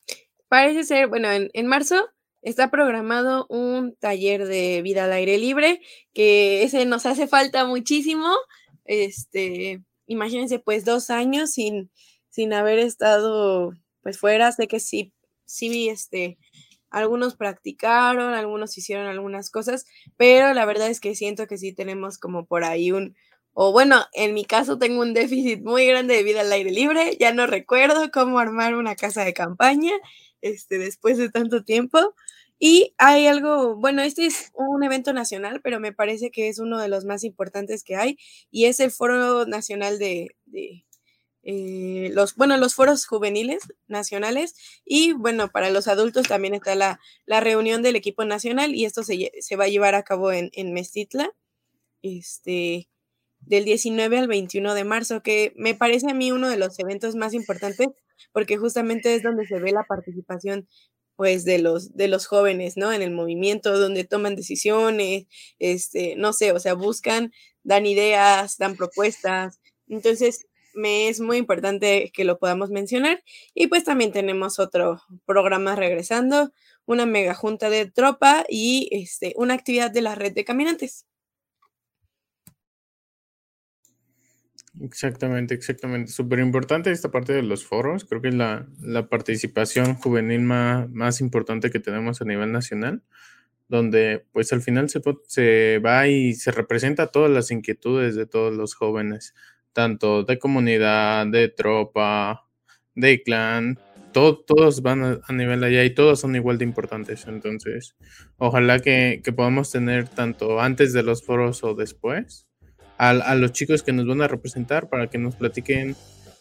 [SPEAKER 4] Parece ser, bueno, en, marzo está programado un taller de vida al aire libre, que ese nos hace falta muchísimo. Este, imagínense, pues dos años sin, sin haber estado pues fuera. Sé que sí, sí, este, algunos practicaron, algunos hicieron algunas cosas, pero la verdad es que siento que sí tenemos como por ahí un, o bueno, en mi caso tengo un déficit muy grande de vida al aire libre, ya no recuerdo cómo armar una casa de campaña este, después de tanto tiempo. Y hay algo, bueno, este es un evento nacional, pero me parece que es uno de los más importantes que hay, y es el Foro Nacional de, eh, los, bueno, los foros juveniles nacionales, y bueno, para los adultos también está la, la reunión del equipo nacional, y esto se, se va a llevar a cabo en, en Mestitla. Este, del 19 al 21 de marzo, que me parece a mí uno de los eventos más importantes porque justamente es donde se ve la participación pues de los de los jóvenes, ¿no? En el movimiento donde toman decisiones, este, no sé, o sea, buscan, dan ideas, dan propuestas. Entonces, me es muy importante que lo podamos mencionar y pues también tenemos otro programa regresando, una mega junta de tropa y este una actividad de la red de caminantes.
[SPEAKER 3] Exactamente, exactamente. Súper importante esta parte de los foros. Creo que es la, participación juvenil más, más, importante que tenemos a nivel nacional. donde pues al final se, se va y se representa todas las inquietudes de todos los jóvenes, tanto de comunidad, de tropa, de clan, todos van a, nivel allá y todos son igual de importantes. Entonces, ojalá que, podamos tener tanto antes de los foros o después a, los chicos que nos van a representar para que nos platiquen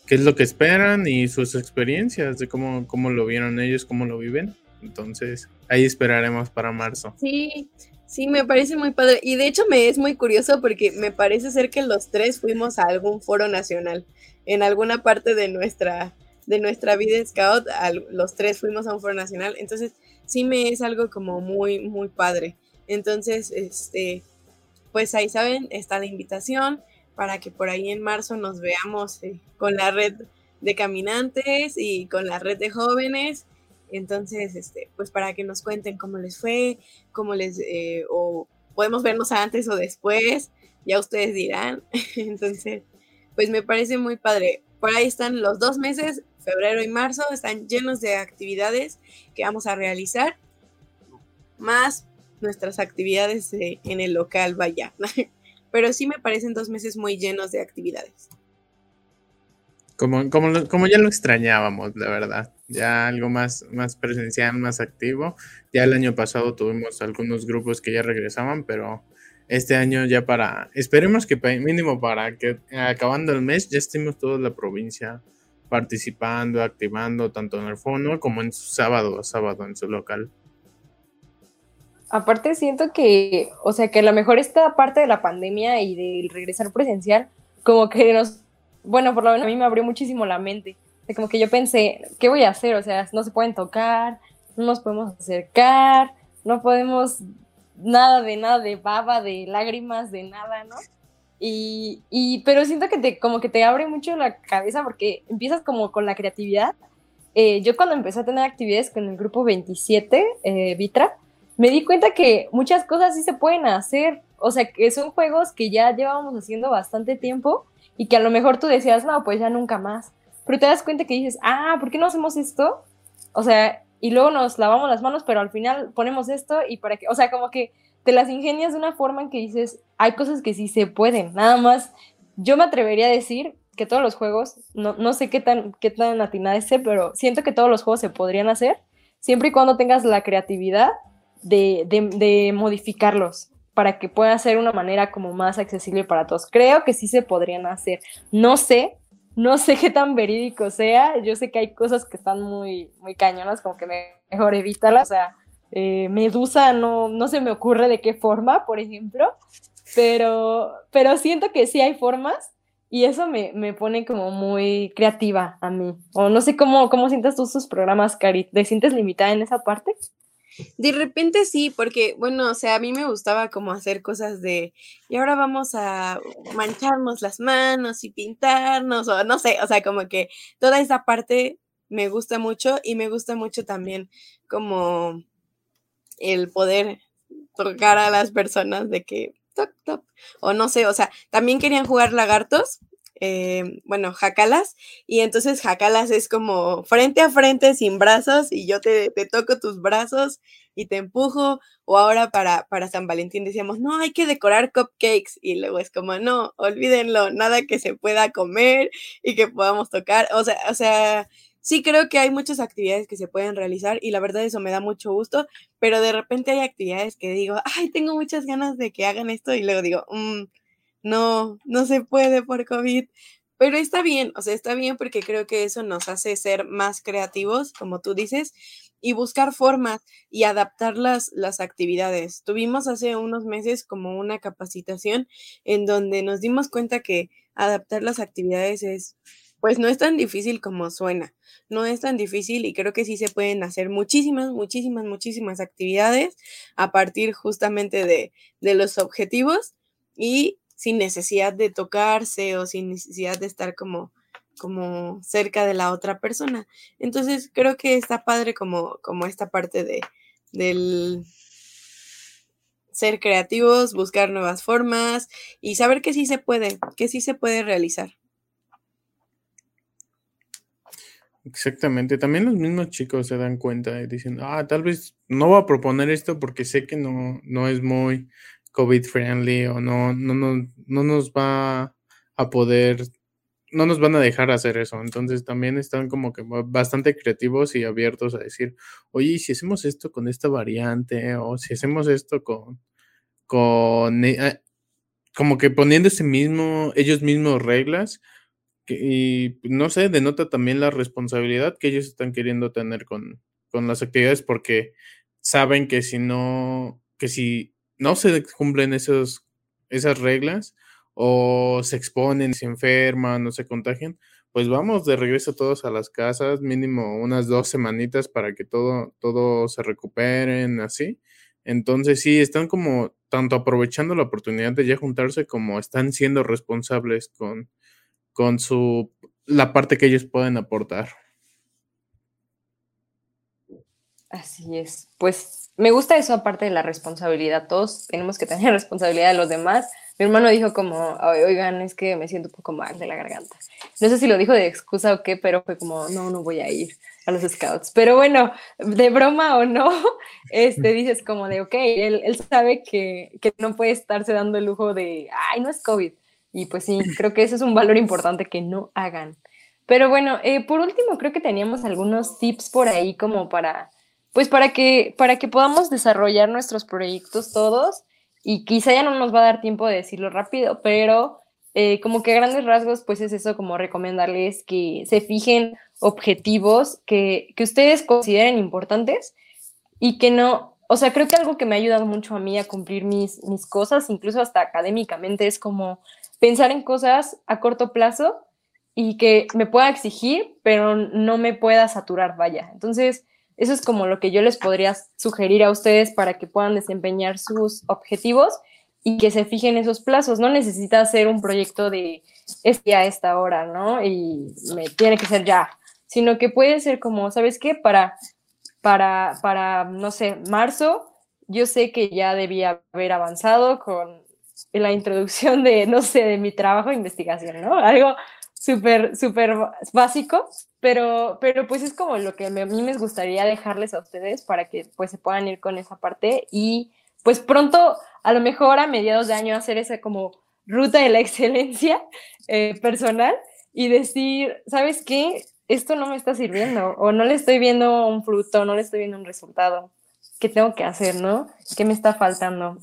[SPEAKER 3] qué es lo que esperan y sus experiencias de cómo, cómo lo vieron ellos, cómo lo viven. Entonces, ahí esperaremos para marzo.
[SPEAKER 4] Sí, sí, me parece muy padre. Y de hecho me es muy curioso porque me parece ser que los tres fuimos a algún foro nacional en alguna parte de nuestra de nuestra vida scout, los tres fuimos a un foro nacional, entonces sí me es algo como muy, muy padre. Entonces, este, pues ahí saben, está la invitación para que por ahí en marzo nos veamos eh, con la red de caminantes y con la red de jóvenes. Entonces, este, pues para que nos cuenten cómo les fue, cómo les, eh, o podemos vernos antes o después, ya ustedes dirán. Entonces, pues me parece muy padre. Por ahí están los dos meses, febrero y marzo, están llenos de actividades que vamos a realizar, más nuestras actividades en el local, vaya. Pero sí me parecen dos meses muy llenos de actividades.
[SPEAKER 3] Como, como, como ya lo extrañábamos, la verdad. Ya algo más, más presencial, más activo. Ya el año pasado tuvimos algunos grupos que ya regresaban, pero este año ya para, esperemos que mínimo para que acabando el mes ya estemos toda la provincia participando, activando tanto en el fondo como en su sábado sábado en su local.
[SPEAKER 2] Aparte siento que, o sea, que a lo mejor esta parte de la pandemia y del regresar presencial, como que nos, bueno, por lo menos a mí me abrió muchísimo la mente. De como que yo pensé, ¿qué voy a hacer? O sea, no se pueden tocar, no nos podemos acercar, no podemos nada de nada de baba, de lágrimas, de nada, ¿no? Y, y, pero siento que te, como que te abre mucho la cabeza porque empiezas como con la creatividad. Eh, yo cuando empecé a tener actividades con el grupo 27, eh, Vitra, me di cuenta que muchas cosas sí se pueden hacer. O sea, que son juegos que ya llevábamos haciendo bastante tiempo y que a lo mejor tú decías, no, pues ya nunca más. Pero te das cuenta que dices, ah, ¿por qué no hacemos esto? O sea, y luego nos lavamos las manos, pero al final ponemos esto y para que, o sea, como que te las ingenias de una forma en que dices, hay cosas que sí se pueden, nada más. Yo me atrevería a decir que todos los juegos, no, no sé qué tan, qué tan atinada es, pero siento que todos los juegos se podrían hacer siempre y cuando tengas la creatividad de, de, modificarlos para que pueda ser una manera como más accesible para todos. Creo que sí se podrían hacer. No sé, no sé qué tan verídico sea. Yo sé que hay cosas que están muy, muy cañonas, como que mejor evítalas. O sea, eh, Medusa no, no se me ocurre de qué forma, por ejemplo, pero, pero siento que sí hay formas y eso me, me pone como muy creativa a mí. O no sé cómo, cómo sientas tú sus programas, Cari. ¿Te sientes limitada en esa parte?
[SPEAKER 4] De repente sí, porque, bueno, o sea, a mí me gustaba como hacer cosas de, y ahora vamos a mancharnos las manos y pintarnos, o no sé, o sea, como que toda esa parte me gusta mucho y me gusta mucho también como el poder tocar a las personas de que, toc, toc, o no sé, o sea, también querían jugar lagartos, eh, bueno, jacalas, y entonces jacalas es como frente a frente sin brazos y yo te, te, toco tus brazos y te empujo, o ahora para, para San Valentín decíamos, no, hay que decorar cupcakes, y luego es como, no, olvídenlo, nada que se pueda comer y que podamos tocar, o sea, o sea, sí creo que hay muchas actividades que se pueden realizar y la verdad eso me da mucho gusto, pero de repente hay actividades que digo, ay, tengo muchas ganas de que hagan esto y luego digo, mm, no, no se puede por COVID. Pero está bien, o sea, está bien porque creo que eso nos hace ser más creativos, como tú dices, y buscar formas y adaptar las, las actividades. Tuvimos hace unos meses como una capacitación en donde nos dimos cuenta que adaptar las actividades es pues no es tan difícil como suena, no es tan difícil y creo que sí se pueden hacer muchísimas, muchísimas, muchísimas actividades a partir justamente de, los objetivos y sin necesidad de tocarse o sin necesidad de estar como, como cerca de la otra persona. Entonces creo que está padre como, como esta parte de, del ser creativos, buscar nuevas formas y saber que sí se puede, que sí se puede realizar.
[SPEAKER 3] Exactamente, también los mismos chicos se dan cuenta y dicen, ah, tal vez no voy a proponer esto porque sé que no, no es muy COVID friendly o no, no, no, no nos va a poder, no nos van a dejar hacer eso. Entonces también están como que bastante creativos y abiertos a decir, oye, si hacemos esto con esta variante o si hacemos esto con, con, eh, como que poniendo ese mismo, ellos mismos reglas y no sé, denota también la responsabilidad que ellos están queriendo tener con, con las actividades porque saben que si no, que si no se cumplen esos, esas reglas o se exponen, se enferman o se contagian, pues vamos de regreso todos a las casas, mínimo unas dos semanitas para que todo, todo se recuperen, así. Entonces sí, están como tanto aprovechando la oportunidad de ya juntarse como están siendo responsables con, con su la parte que ellos pueden aportar.
[SPEAKER 2] Así es. Pues me gusta eso aparte de la responsabilidad. Todos tenemos que tener responsabilidad de los demás. Mi hermano dijo como, oigan, es que me siento un poco mal de la garganta. No sé si lo dijo de excusa o qué, pero fue como, no, no voy a ir a los scouts. Pero bueno, de broma o no, este, dices como de, ok, él, él sabe que, que no puede estarse dando el lujo de, ay, no es COVID y pues sí, creo que ese es un valor importante que no hagan. Pero bueno, eh, por último, creo que teníamos algunos tips por ahí como para, pues para que, para que podamos desarrollar nuestros proyectos todos y quizá ya no nos va a dar tiempo de decirlo rápido, pero eh, como que grandes rasgos, pues es eso como recomendarles que se fijen objetivos que, que ustedes consideren importantes y que no, o sea, creo que algo que me ha ayudado mucho a mí a cumplir mis, mis cosas, incluso hasta académicamente, es como pensar en cosas a corto plazo y que me pueda exigir, pero no me pueda saturar, vaya. Entonces, eso es como lo que yo les podría sugerir a ustedes para que puedan desempeñar sus objetivos y que se fijen esos plazos. No necesita hacer un proyecto de este a esta hora, ¿no? Y me tiene que ser ya, sino que puede ser como, ¿sabes qué? Para, para, para, no sé, marzo, yo sé que ya debía haber avanzado con la introducción de, no sé, de mi trabajo de investigación, ¿no? Algo súper, súper básico, pero, pero pues es como lo que a mí me gustaría dejarles a ustedes para que pues se puedan ir con esa parte y pues pronto, a lo mejor a mediados de año, hacer esa como ruta de la excelencia eh, personal y decir, ¿sabes qué? Esto no me está sirviendo o no le estoy viendo un fruto, no le estoy viendo un resultado. ¿Qué tengo que hacer, no? ¿Qué me está faltando?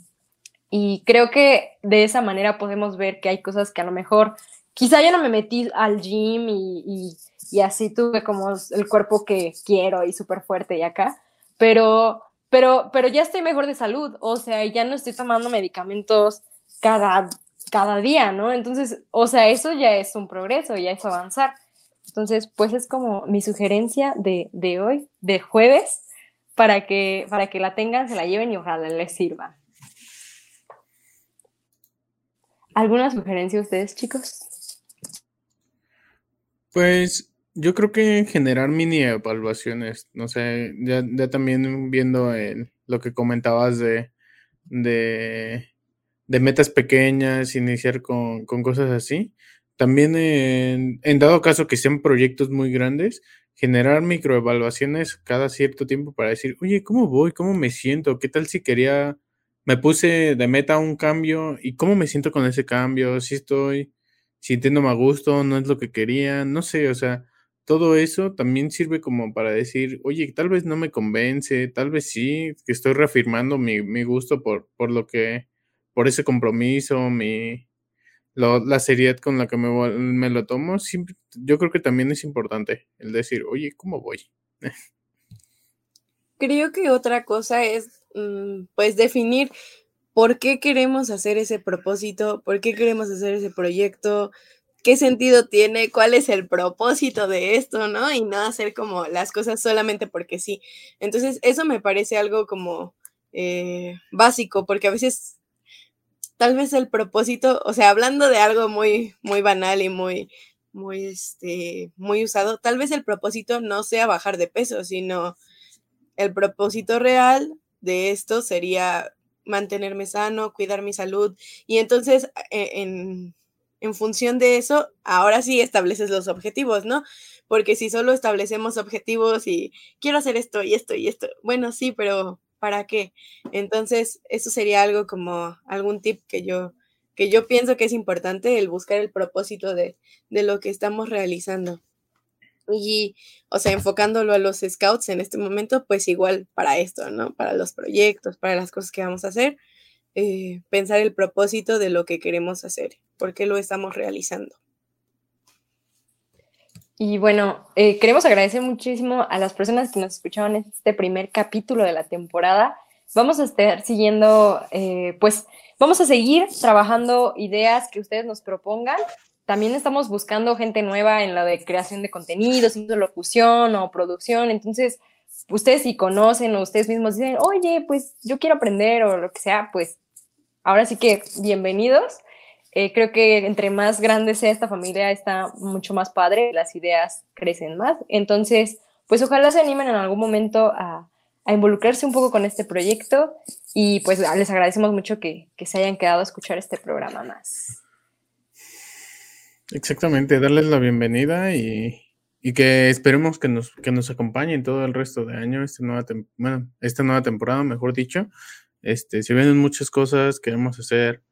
[SPEAKER 2] Y creo que de esa manera podemos ver que hay cosas que a lo mejor, quizá yo no me metí al gym y, así tuve como el cuerpo que quiero y súper fuerte y acá, pero, pero, pero ya estoy mejor de salud, o sea, ya no estoy tomando medicamentos cada, cada día, ¿no? Entonces, o sea, eso ya es un progreso, ya es avanzar. Entonces, pues es como mi sugerencia de, de hoy, de jueves, para que, para que la tengan, se la lleven y ojalá les sirva. ¿Alguna sugerencia ustedes, chicos?
[SPEAKER 3] Pues yo creo que generar mini evaluaciones, no sé, ya, también viendo lo que comentabas de, de, metas pequeñas, iniciar con, cosas así. También en, en, dado caso que sean proyectos muy grandes, generar microevaluaciones cada cierto tiempo para decir, oye, ¿cómo voy? ¿Cómo me siento? ¿Qué tal si quería me puse de meta un cambio y cómo me siento con ese cambio, si estoy sintiéndome a gusto, no es lo que quería, no sé, o sea, todo eso también sirve como para decir, oye, tal vez no me convence, tal vez sí, que estoy reafirmando mi, gusto por, por lo que, por ese compromiso, mi, la seriedad con la que me, me lo tomo, yo creo que también es importante el decir, oye, ¿cómo voy?
[SPEAKER 4] Creo que otra cosa es Mm, pues definir por qué queremos hacer ese propósito, por qué queremos hacer ese proyecto, qué sentido tiene, cuál es el propósito de esto, ¿no? Y no hacer como las cosas solamente porque sí. Entonces, eso me parece algo como eh, básico, porque a veces tal vez el propósito, o sea, hablando de algo muy, muy banal y muy, muy, este, muy usado, tal vez el propósito no sea bajar de peso, sino el propósito real de esto sería mantenerme sano, cuidar mi salud. Y entonces, e, en, en función de eso, ahora sí estableces los objetivos, ¿no? Porque si solo establecemos objetivos y quiero hacer esto y esto y esto, bueno, sí, pero ¿para qué? Entonces, eso sería algo como algún tip que yo, que yo pienso que es importante, el buscar el propósito de, de lo que estamos realizando. Y, o sea, enfocándolo a los scouts en este momento, pues igual para esto, ¿no? Para los proyectos, para las cosas que vamos a hacer, eh, pensar el propósito de lo que queremos hacer, por qué lo estamos realizando.
[SPEAKER 2] Y bueno, eh, queremos agradecer muchísimo a las personas que nos escucharon en este primer capítulo de la temporada. Vamos a estar siguiendo, eh, pues vamos a seguir trabajando ideas que ustedes nos propongan. También estamos buscando gente nueva en la de creación de contenidos, locución o producción. Entonces, ustedes si conocen o ustedes mismos dicen, oye, pues yo quiero aprender o lo que sea, pues ahora sí que bienvenidos. Eh, creo que entre más grande sea esta familia, está mucho más padre, las ideas crecen más. Entonces, pues ojalá se animen en algún momento a, involucrarse un poco con este proyecto y pues les agradecemos mucho que, se hayan quedado a escuchar este programa más.
[SPEAKER 3] Exactamente, darles la bienvenida y, que esperemos que nos, que nos acompañen todo el resto de año, esta nueva, bueno, esta nueva temporada, mejor dicho. Este, si vienen muchas cosas, queremos hacer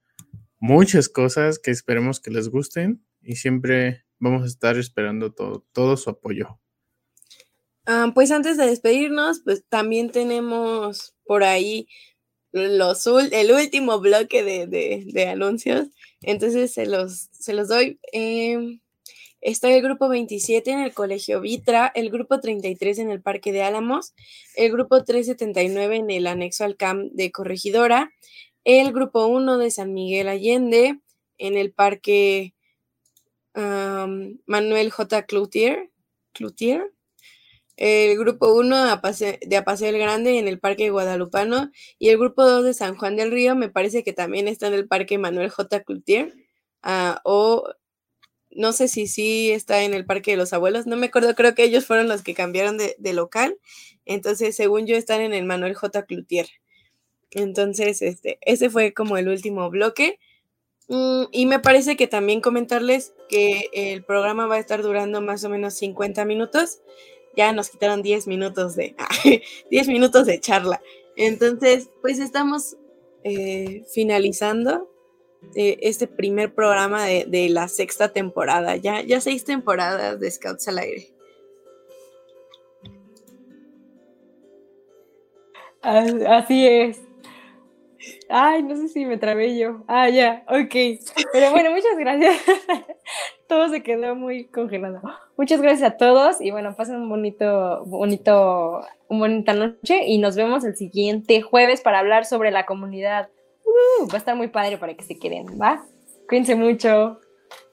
[SPEAKER 3] muchas cosas que esperemos que les gusten y siempre vamos a estar esperando todo, todo su apoyo.
[SPEAKER 4] Ah, pues antes de despedirnos, pues también tenemos por ahí los, el último bloque de, anuncios. Entonces se los, se los doy. Em, está el grupo 27 en el Colegio Vitra, el grupo 33 en el Parque de Álamos, el grupo 379 en el anexo al CAM de Corregidora, el grupo 1 de San Miguel Allende en el Parque Manuel J. Cloutier, Cloutier, el grupo 1 de Apaseo el Grande en el Parque Guadalupano y el grupo 2 de San Juan del Río me parece que también está en el Parque Manuel J. Cloutier ah, o no sé si sí está en el Parque de los Abuelos, no me acuerdo, creo que ellos fueron los que cambiaron de, de local, entonces según yo están en el Manuel J. Cloutier. Entonces, este, ese fue como el último bloque. Mm, y me parece que también comentarles que el programa va a estar durando más o menos 50 minutos. Ya nos quitaron 10 minutos de 10 minutos de charla. Entonces, pues estamos eh, finalizando eh, este primer programa de, la sexta temporada. Ya, ya seis temporadas de Scouts al aire.
[SPEAKER 2] Así es. Ay, no sé si me trabé yo. Ah, ya, ok. Pero bueno, muchas gracias. Todo se quedó muy congelado. Muchas gracias a todos y bueno, pasen un bonito, bonito, una bonita noche y nos vemos el siguiente jueves para hablar sobre la comunidad. Uh, va a estar muy padre para que se queden, ¿va? Cuídense mucho.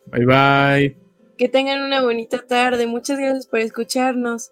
[SPEAKER 3] Bye bye.
[SPEAKER 4] Que tengan una bonita tarde. Muchas gracias por escucharnos.